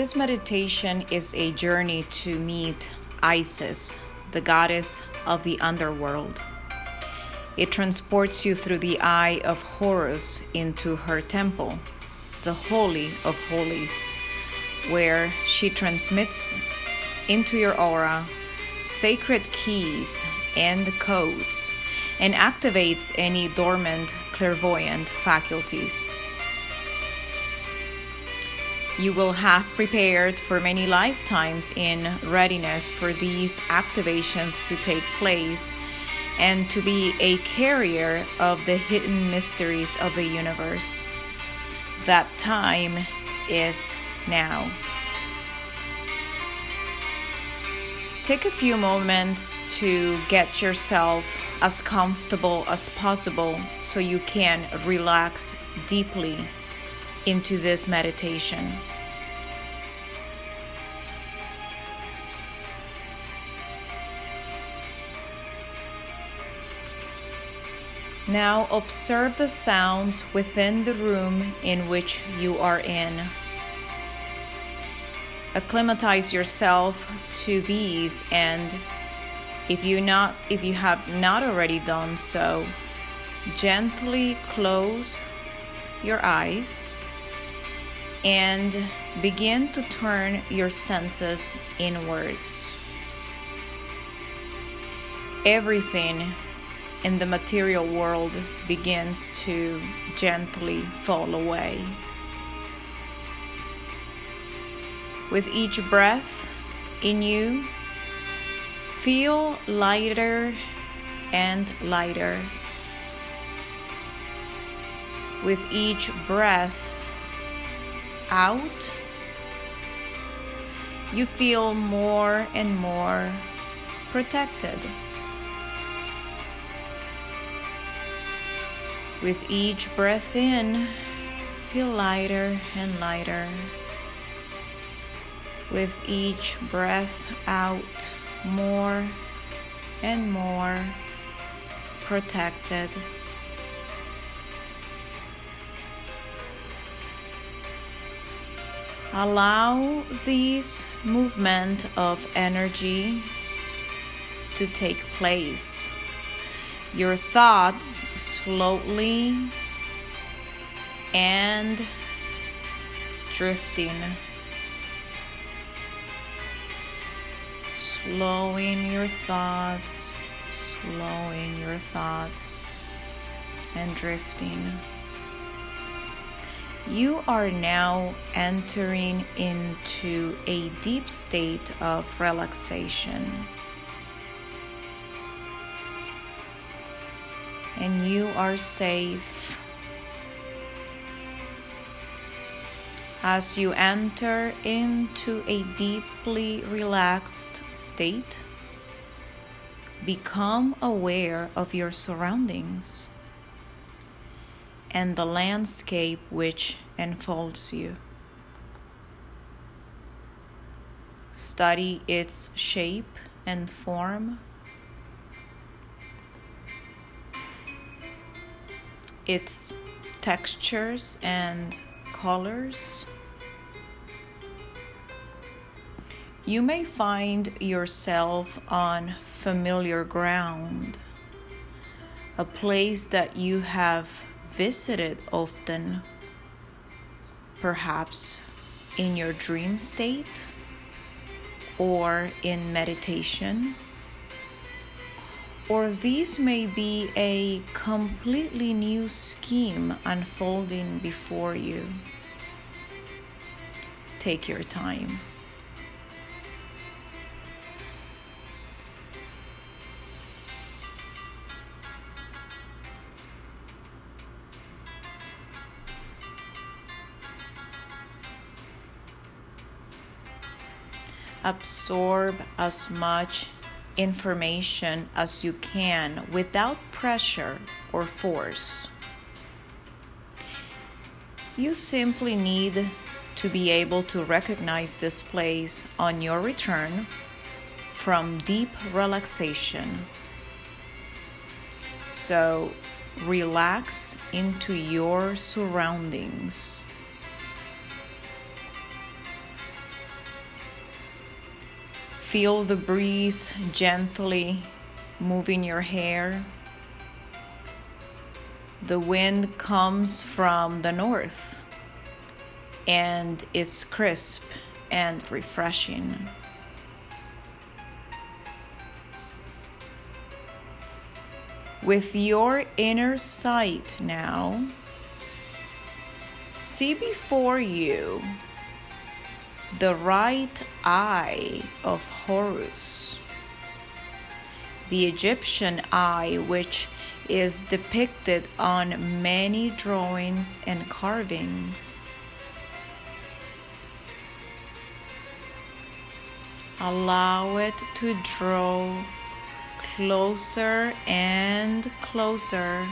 This meditation is a journey to meet Isis, the goddess of the underworld. It transports you through the eye of Horus into her temple, the Holy of Holies, where she transmits into your aura sacred keys and codes and activates any dormant clairvoyant faculties. You will have prepared for many lifetimes in readiness for these activations to take place and to be a carrier of the hidden mysteries of the universe. That time is now. Take a few moments to get yourself as comfortable as possible so you can relax deeply into this meditation. Now observe the sounds within the room in which you are in. Acclimatize yourself to these and if you not if you have not already done so, gently close your eyes and begin to turn your senses inwards. Everything in the material world begins to gently fall away. With each breath in you, feel lighter and lighter. With each breath out, you feel more and more protected. With each breath in, feel lighter and lighter. With each breath out, more and more protected. Allow this movement of energy to take place your thoughts slowly and drifting. Slowing your thoughts, slowing your thoughts, and drifting. You are now entering into a deep state of relaxation. And you are safe. As you enter into a deeply relaxed state, become aware of your surroundings and the landscape which enfolds you. Study its shape and form its textures and colors. You may find yourself on familiar ground, a place that you have visited often, perhaps in your dream state or in meditation or this may be a completely new scheme unfolding before you. Take your time. Absorb as much information as you can without pressure or force. You simply need to be able to recognize this place on your return from deep relaxation. So, relax into your surroundings. Feel the breeze gently moving your hair. The wind comes from the north and is crisp and refreshing. With your inner sight now, see before you the right eye of Horus, the Egyptian eye, which is depicted on many drawings and carvings. Allow it to draw closer and closer.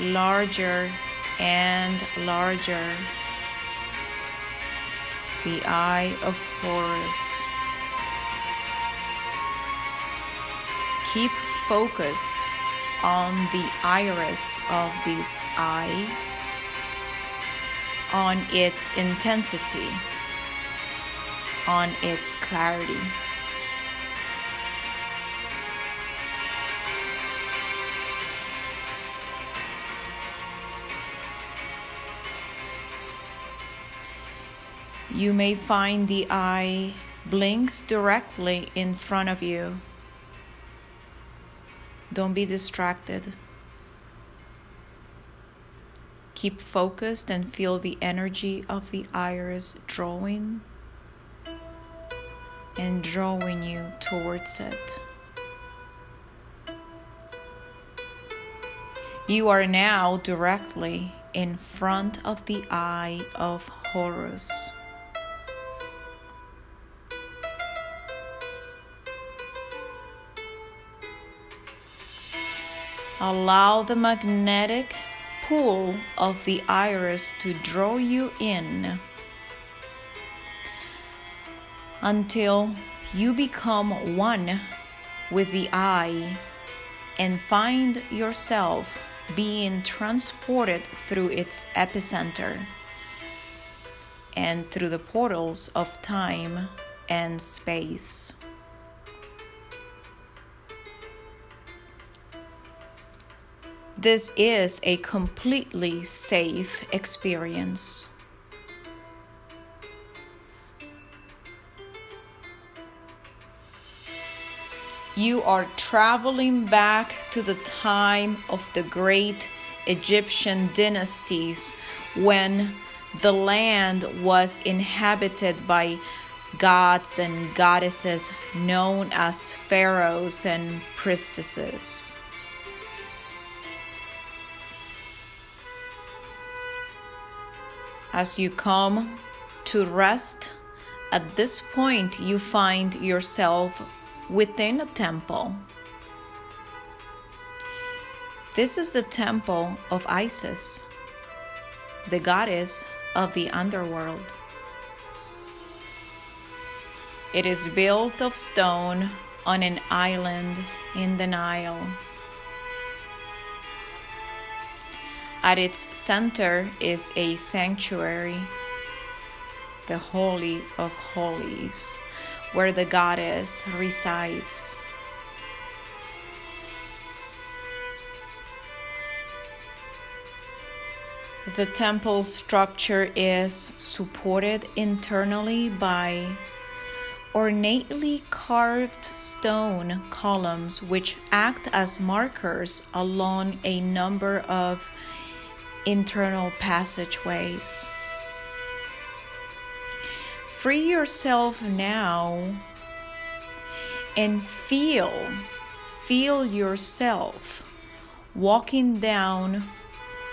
Larger and larger. The eye of Horus. Keep focused on the iris of this eye on its intensity, on its clarity. You may find the eye blinks directly in front of you. Don't be distracted. Keep focused and feel the energy of the iris drawing and drawing you towards it. You are now directly in front of the eye of Horus. Allow the magnetic pull of the iris to draw you in until you become one with the eye and find yourself being transported through its epicenter and through the portals of time and space. This is a completely safe experience. You are traveling back to the time of the great Egyptian dynasties when the land was inhabited by gods and goddesses known as pharaohs and priestesses. As you come to rest, at this point you find yourself within a temple. This is the temple of Isis, the goddess of the underworld. It is built of stone on an island in the Nile. At its center is a sanctuary, the Holy of Holies, where the goddess resides. The temple structure is supported internally by ornately carved stone columns which act as markers along a number of internal passageways. Free yourself now and feel, feel yourself walking down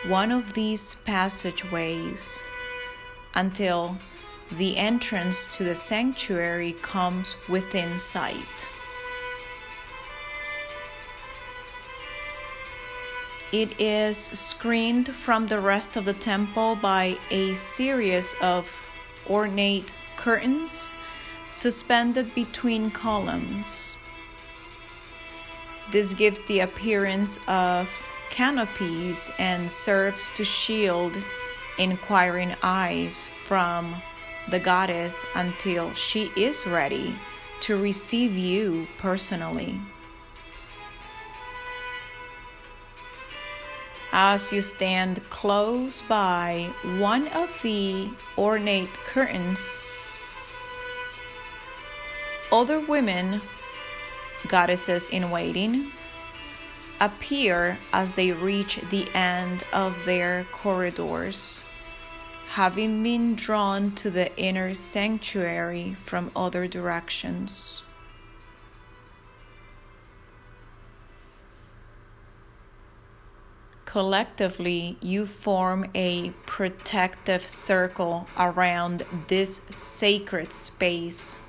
one of these passageways until the entrance to the sanctuary comes within sight. It is screened from the rest of the temple by a series of ornate curtains suspended between columns. This gives the appearance of canopies and serves to shield inquiring eyes from the goddess until she is ready to receive you personally. As you stand close by one of the ornate curtains, other women, goddesses in waiting, appear as they reach the end of their corridors having been drawn to the inner sanctuary from other directions. Collectively, you form a protective circle around this sacred space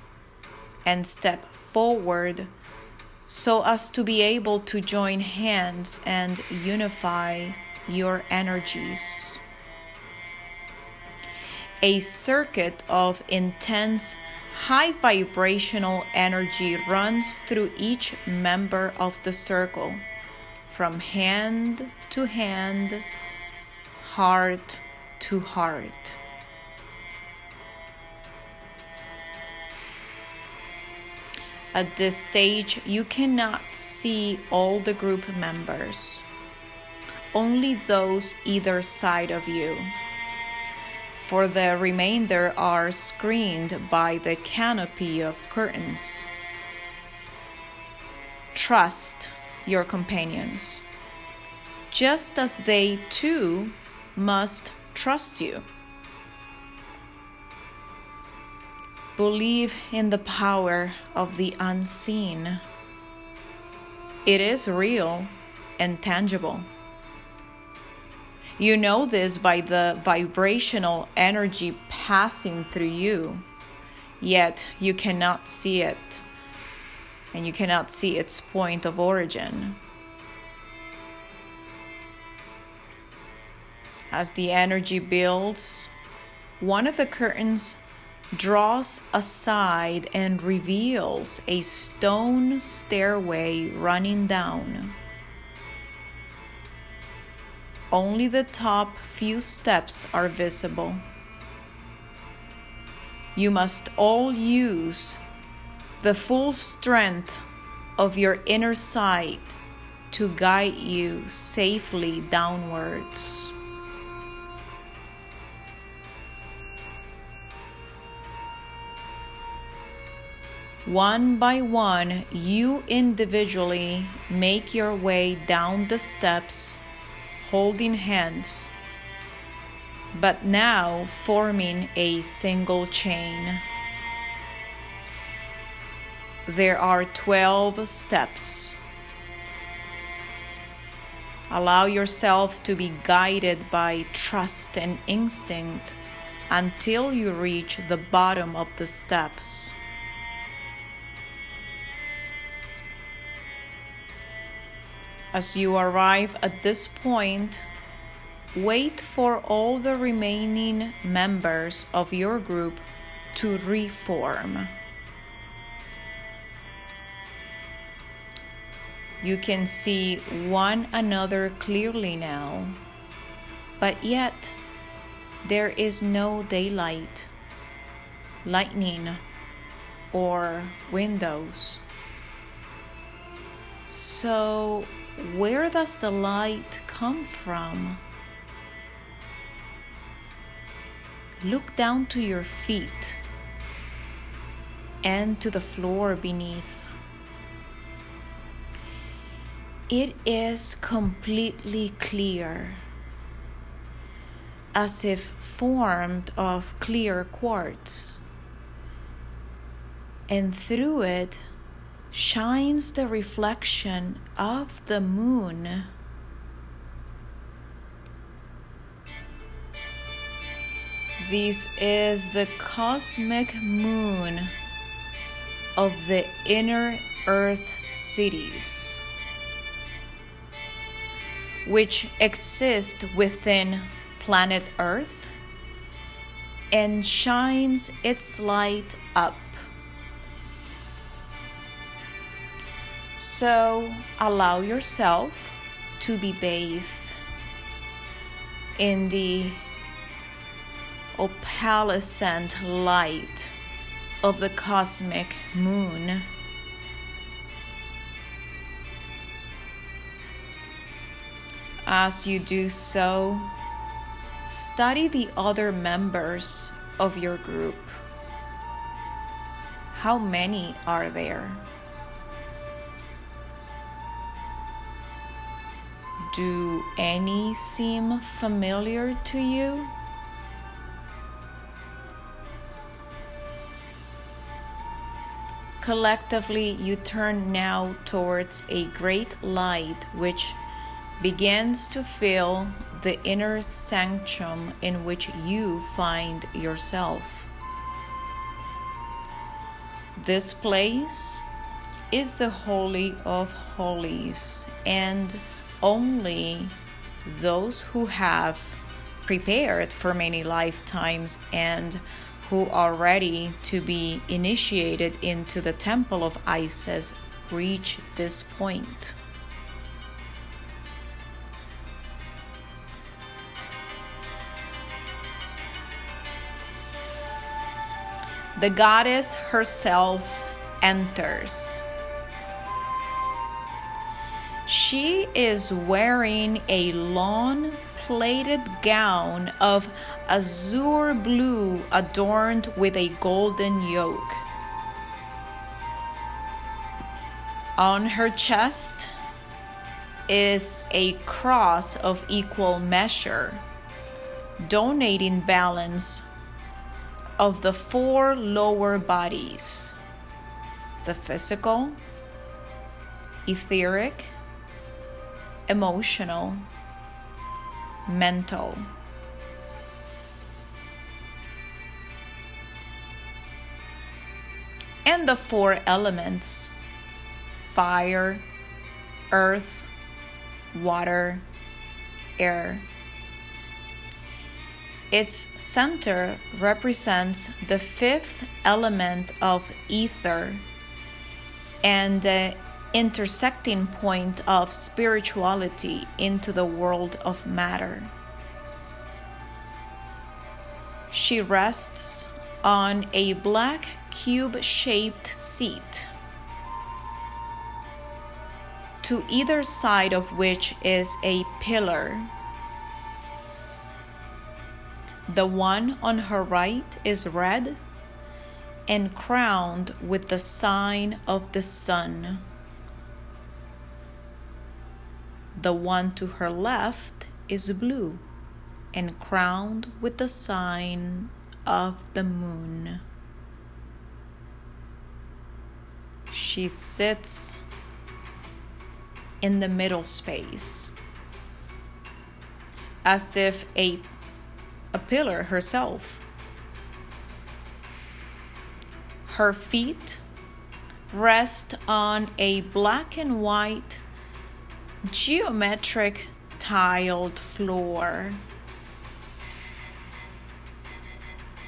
and step forward so as to be able to join hands and unify your energies. A circuit of intense high vibrational energy runs through each member of the circle, from hand to hand, heart to heart. At this stage, you cannot see all the group members, only those either side of you for the remainder are screened by the canopy of curtains. Trust your companions, just as they too must trust you. Believe in the power of the unseen. It is real and tangible. You know this by the vibrational energy passing through you, yet you cannot see it, and you cannot see its point of origin. As the energy builds, one of the curtains draws aside and reveals a stone stairway running down. Only the top few steps are visible. You must all use the full strength of your inner sight to guide you safely downwards. One by one, you individually make your way down the steps holding hands, but now forming a single chain. There are 12 steps. Allow yourself to be guided by trust and instinct until you reach the bottom of the steps. As you arrive at this point, wait for all the remaining members of your group to reform. You can see one another clearly now, but yet there is no daylight, lightning, or windows. So, where does the light come from? Look down to your feet and to the floor beneath. It is completely clear, as if formed of clear quartz, and through it, shines the reflection of the moon. This is the cosmic moon of the inner earth cities, which exist within planet Earth and shines its light up So allow yourself to be bathed in the opalescent light of the cosmic moon. As you do so, study the other members of your group. How many are there? Do any seem familiar to you? Collectively, you turn now towards a great light which begins to fill the inner sanctum in which you find yourself. This place is the Holy of Holies, and only those who have prepared for many lifetimes and who are ready to be initiated into the temple of Isis reach this point. The goddess herself enters. She is wearing a long plated gown of azure blue adorned with a golden yoke. On her chest is a cross of equal measure, donating balance of the four lower bodies the physical, etheric, emotional, mental. And the four elements fire, earth, water, air. Its center represents the fifth element of ether and the intersecting point of spirituality into the world of matter. She rests on a black cube shaped seat, to either side of which is a pillar. The one on her right is red and crowned with the sign of the sun. The one to her left is blue and crowned with the sign of the moon. She sits in the middle space as if a, a pillar herself. Her feet rest on a black and white geometric tiled floor.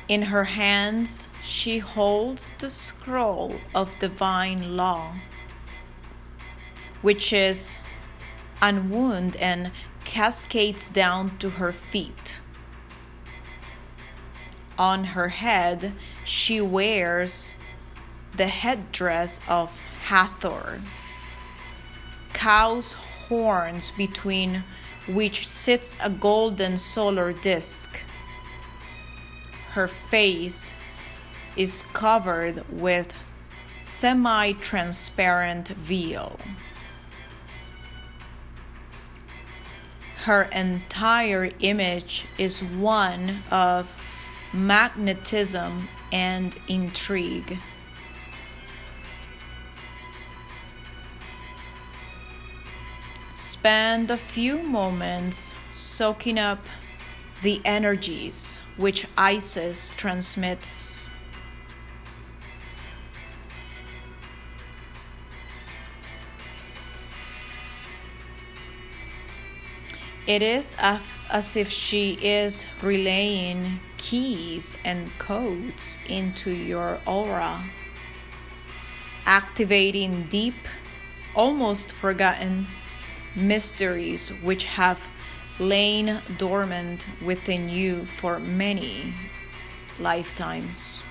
In her hands, she holds the scroll of divine law, which is unwound and cascades down to her feet. On her head, she wears the headdress of Hathor, cow's horns between which sits a golden solar disk. Her face is covered with semi transparent veil. Her entire image is one of magnetism and intrigue. Spend a few moments soaking up the energies which Isis transmits. It is as if she is relaying keys and codes into your aura, activating deep, almost forgotten mysteries which have lain dormant within you for many lifetimes.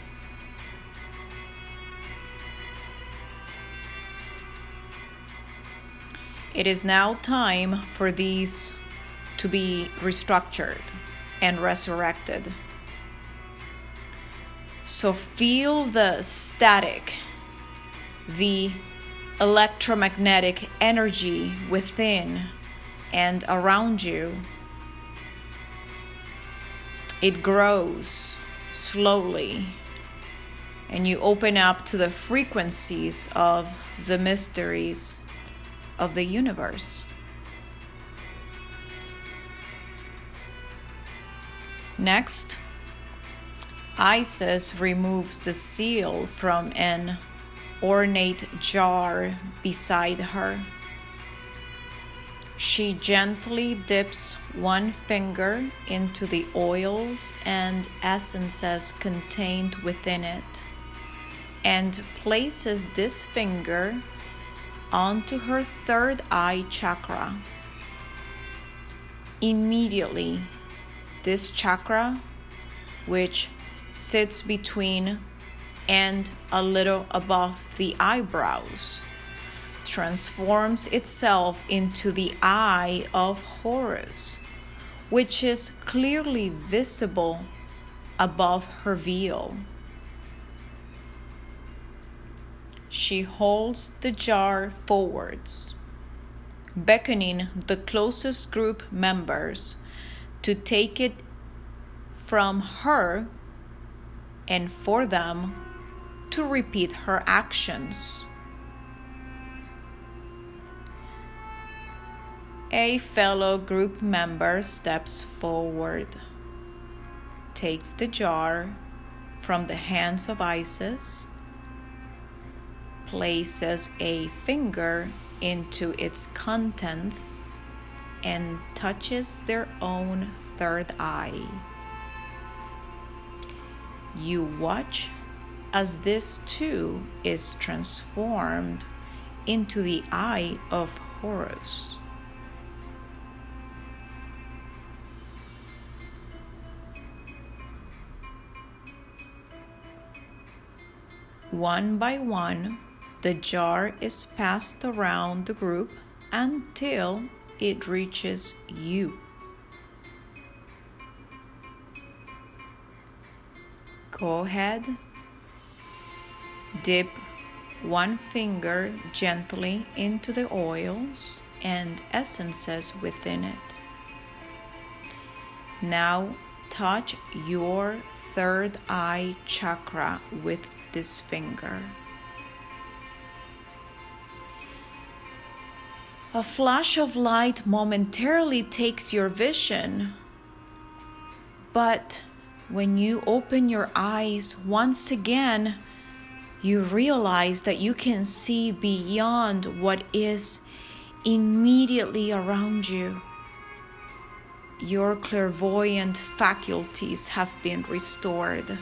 It is now time for these to be restructured and resurrected. So feel the static, the electromagnetic energy within and around you. It grows slowly, and you open up to the frequencies of the mysteries of the universe. Next, Isis removes the seal from an ornate jar beside her. She gently dips one finger into the oils and essences contained within it and places this finger onto her third eye chakra. Immediately, this chakra, which sits between and a little above the eyebrows, transforms itself into the eye of Horus, which is clearly visible above her veil. She holds the jar forwards, beckoning the closest group members to take it from her and for them to repeat her actions. A fellow group member steps forward, takes the jar from the hands of Isis, places a finger into its contents, and touches their own third eye. You watch as this too is transformed into the eye of Horus. One by one, the jar is passed around the group until it reaches you. Go ahead, dip one finger gently into the oils and essences within it. Now touch your third eye chakra with this finger. A flash of light momentarily takes your vision, but when you open your eyes once again, you realize that you can see beyond what is immediately around you. Your clairvoyant faculties have been restored.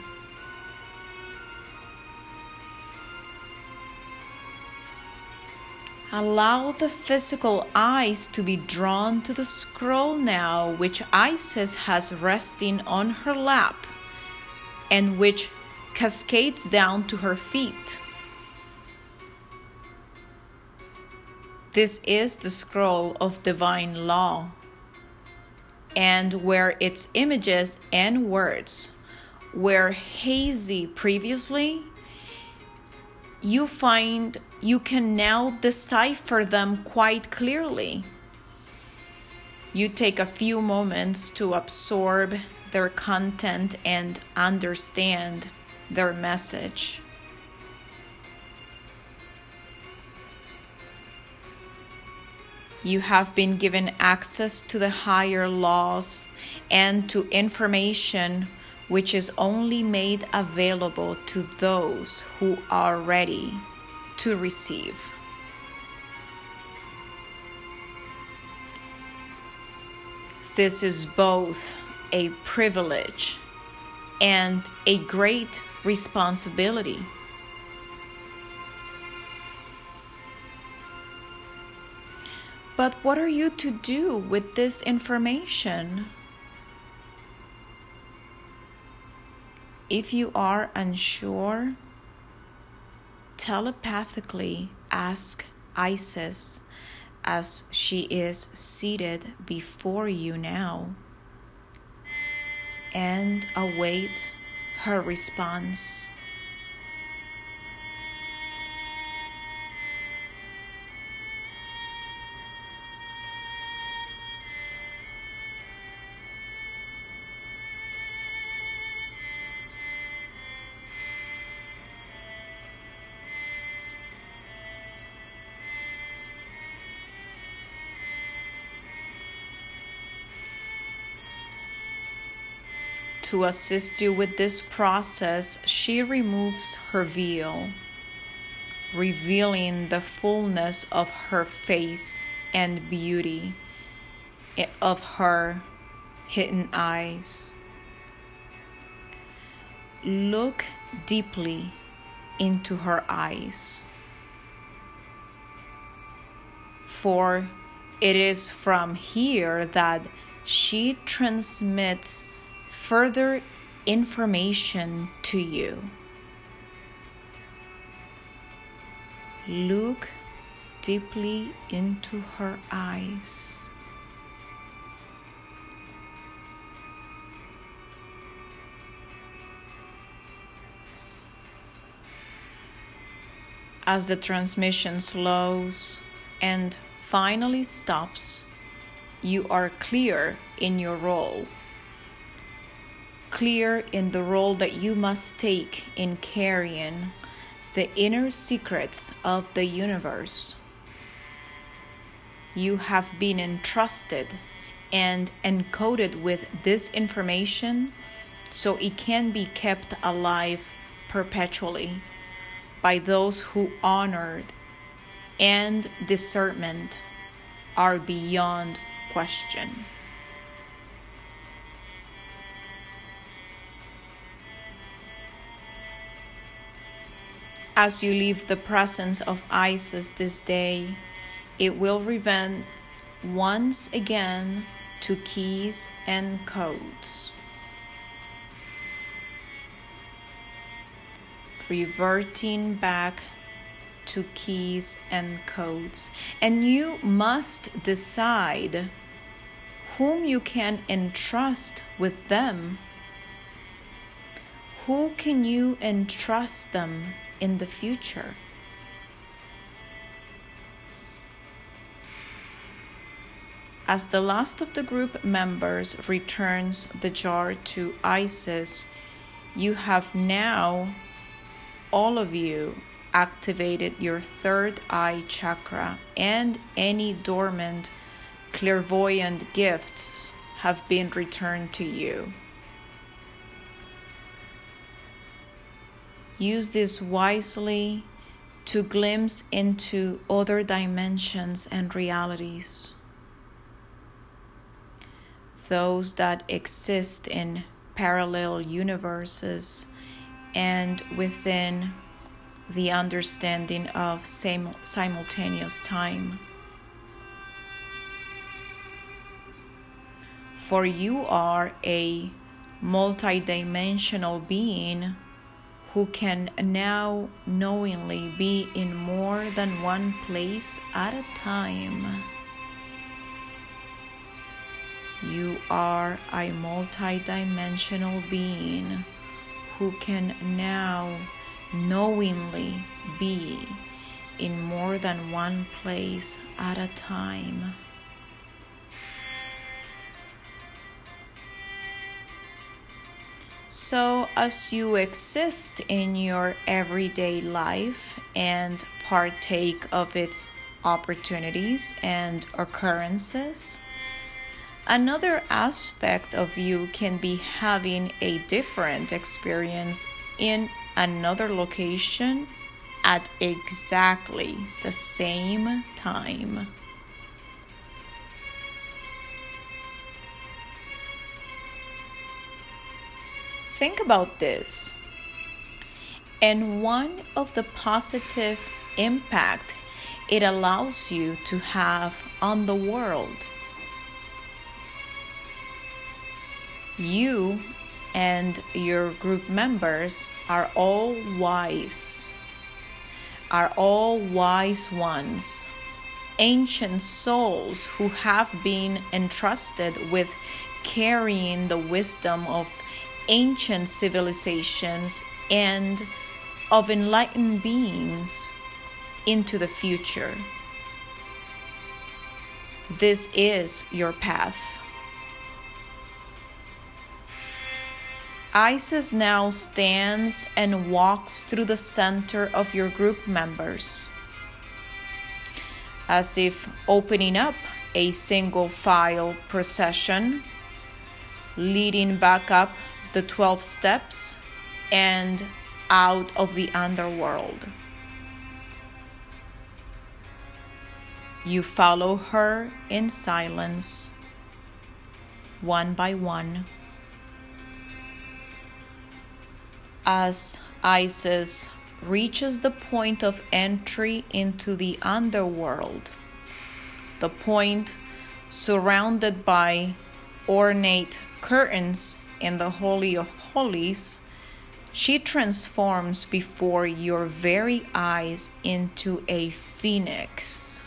Allow the physical eyes to be drawn to the scroll now, which Isis has resting on her lap and which cascades down to her feet. This is the scroll of divine law, and where its images and words were hazy previously, you find you can now decipher them quite clearly. You take a few moments to absorb their content and understand their message. You have been given access to the higher laws and to information which is only made available to those who are ready to receive. This is both a privilege and a great responsibility. But what are you to do with this information? If you are unsure, telepathically ask Isis as she is seated before you now and await her response. To assist you with this process, she removes her veil, revealing the fullness of her face and beauty of her hidden eyes. Look deeply into her eyes, for it is from here that she transmits further information to you. Look deeply into her eyes. As the transmission slows and finally stops, you are clear in your role clear in the role that you must take in carrying the inner secrets of the universe. You have been entrusted and encoded with this information so it can be kept alive perpetually by those who honored and discernment are beyond question. As you leave the presence of Isis this day, it will revert once again to keys and codes. Reverting back to keys and codes. And you must decide whom you can entrust with them. Who can you entrust them in the future. As the last of the group members returns the jar to Isis, you have now, all of you, activated your third eye chakra, and any dormant clairvoyant gifts have been returned to you. Use this wisely to glimpse into other dimensions and realities. Those that exist in parallel universes and within the understanding of sim- simultaneous time. For you are a multidimensional being who can now knowingly be in more than one place at a time. You are a multidimensional being who can now knowingly be in more than one place at a time. So, as you exist in your everyday life and partake of its opportunities and occurrences, another aspect of you can be having a different experience in another location at exactly the same time. Think about this. And one of the positive impact it allows you to have on the world. You and your group members are all wise, are all wise ones, ancient souls who have been entrusted with carrying the wisdom of ancient civilizations and of enlightened beings into the future. This is your path. Isis now stands and walks through the center of your group members, as if opening up a single file procession, leading back up the 12 steps and out of the underworld. You follow her in silence, one by one. As Isis reaches the point of entry into the underworld, the point surrounded by ornate curtains in the Holy of Holies, she transforms before your very eyes into a phoenix.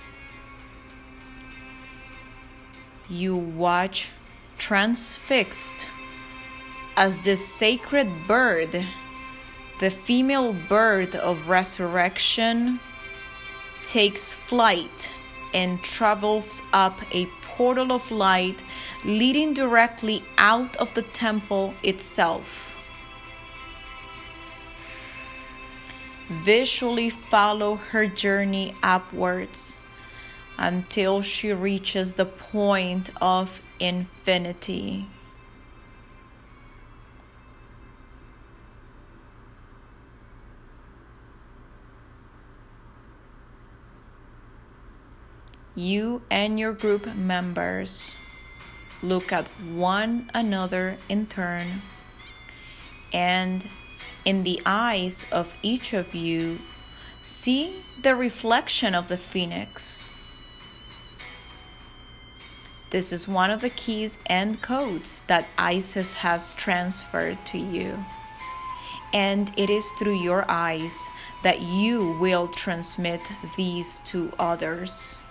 You watch transfixed as this sacred bird, the female bird of resurrection, takes flight and travels up a portal of light leading directly out of the temple itself. Visually follow her journey upwards until she reaches the point of infinity. You and your group members look at one another in turn, and in the eyes of each of you, see the reflection of the phoenix. This is one of the keys and codes that Isis has transferred to you. And it is through your eyes that you will transmit these to others.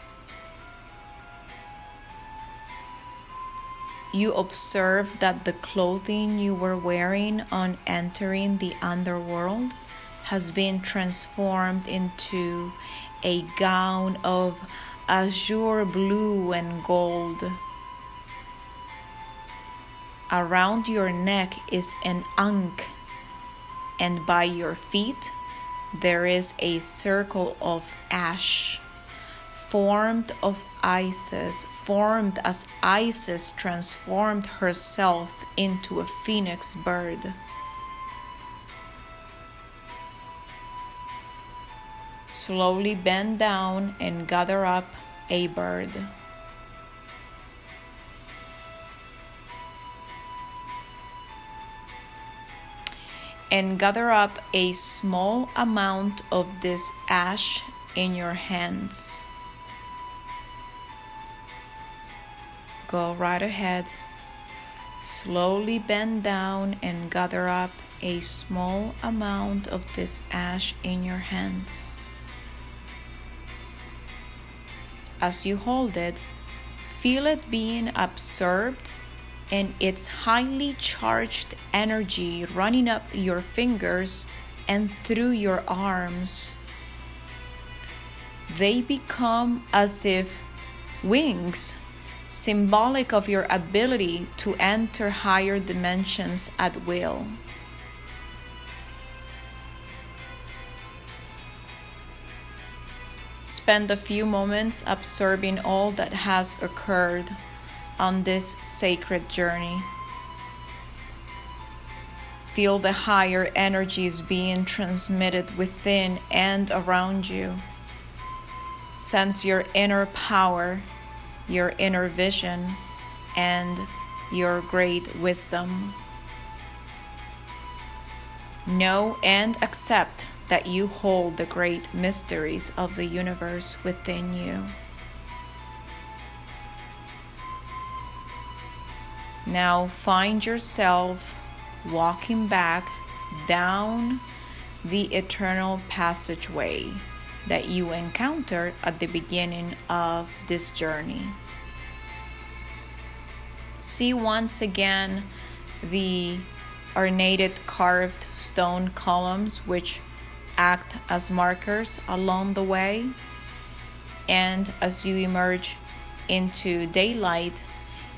You observe that the clothing you were wearing on entering the underworld has been transformed into a gown of azure blue and gold. Around your neck is an ankh, and by your feet there is a circle of ash, formed of Isis, formed as Isis transformed herself into a phoenix bird. Slowly bend down and gather up a bird. And gather up a small amount of this ash in your hands. Go right ahead. Slowly bend down and gather up a small amount of this ash in your hands. As you hold it, feel it being absorbed and its highly charged energy running up your fingers and through your arms. They become as if wings, symbolic of your ability to enter higher dimensions at will. spend a few moments absorbing all that has occurred on this sacred journey. Feel the higher energies being transmitted within and around you. Sense your inner power, your inner vision, and your great wisdom. Know and accept that you hold the great mysteries of the universe within you. Now find yourself walking back down the eternal passageway that you encountered at the beginning of this journey. See once again the ornated carved stone columns which act as markers along the way. And as you emerge into daylight,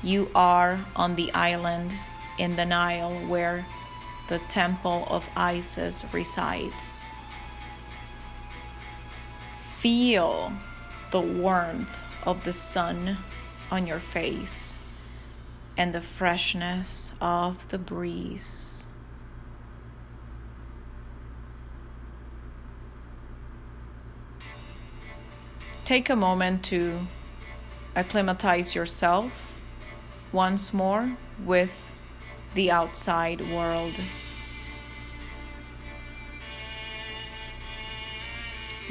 you are on the island in the Nile where the temple of Isis resides. Feel the warmth of the sun on your face and the freshness of the breeze. Take a moment to acclimatize yourself once more with the outside world.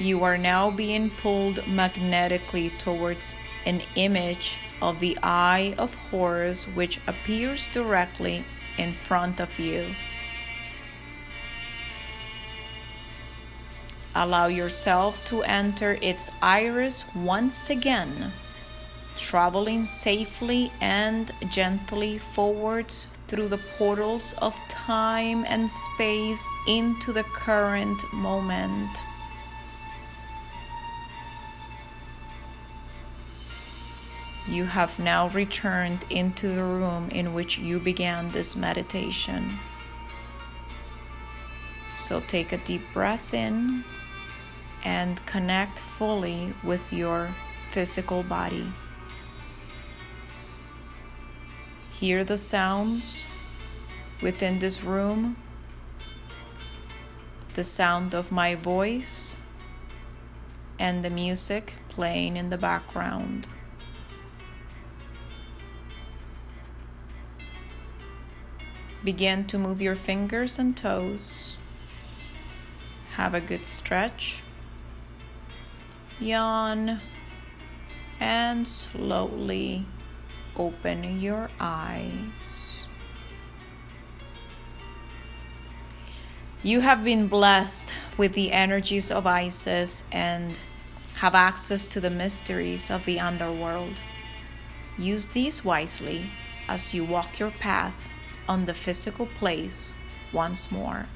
You are now being pulled magnetically towards an image of the Eye of Horus which appears directly in front of you. Allow yourself to enter its iris once again, traveling safely and gently forwards through the portals of time and space into the current moment. You have now returned into the room in which you began this meditation. So take a deep breath in and connect fully with your physical body. Hear the sounds within this room, the sound of my voice, and the music playing in the background. Begin to move your fingers and toes. Have a good stretch. Yawn and slowly open your eyes. You have been blessed with the energies of Isis and have access to the mysteries of the underworld. Use these wisely as you walk your path on the physical place once more.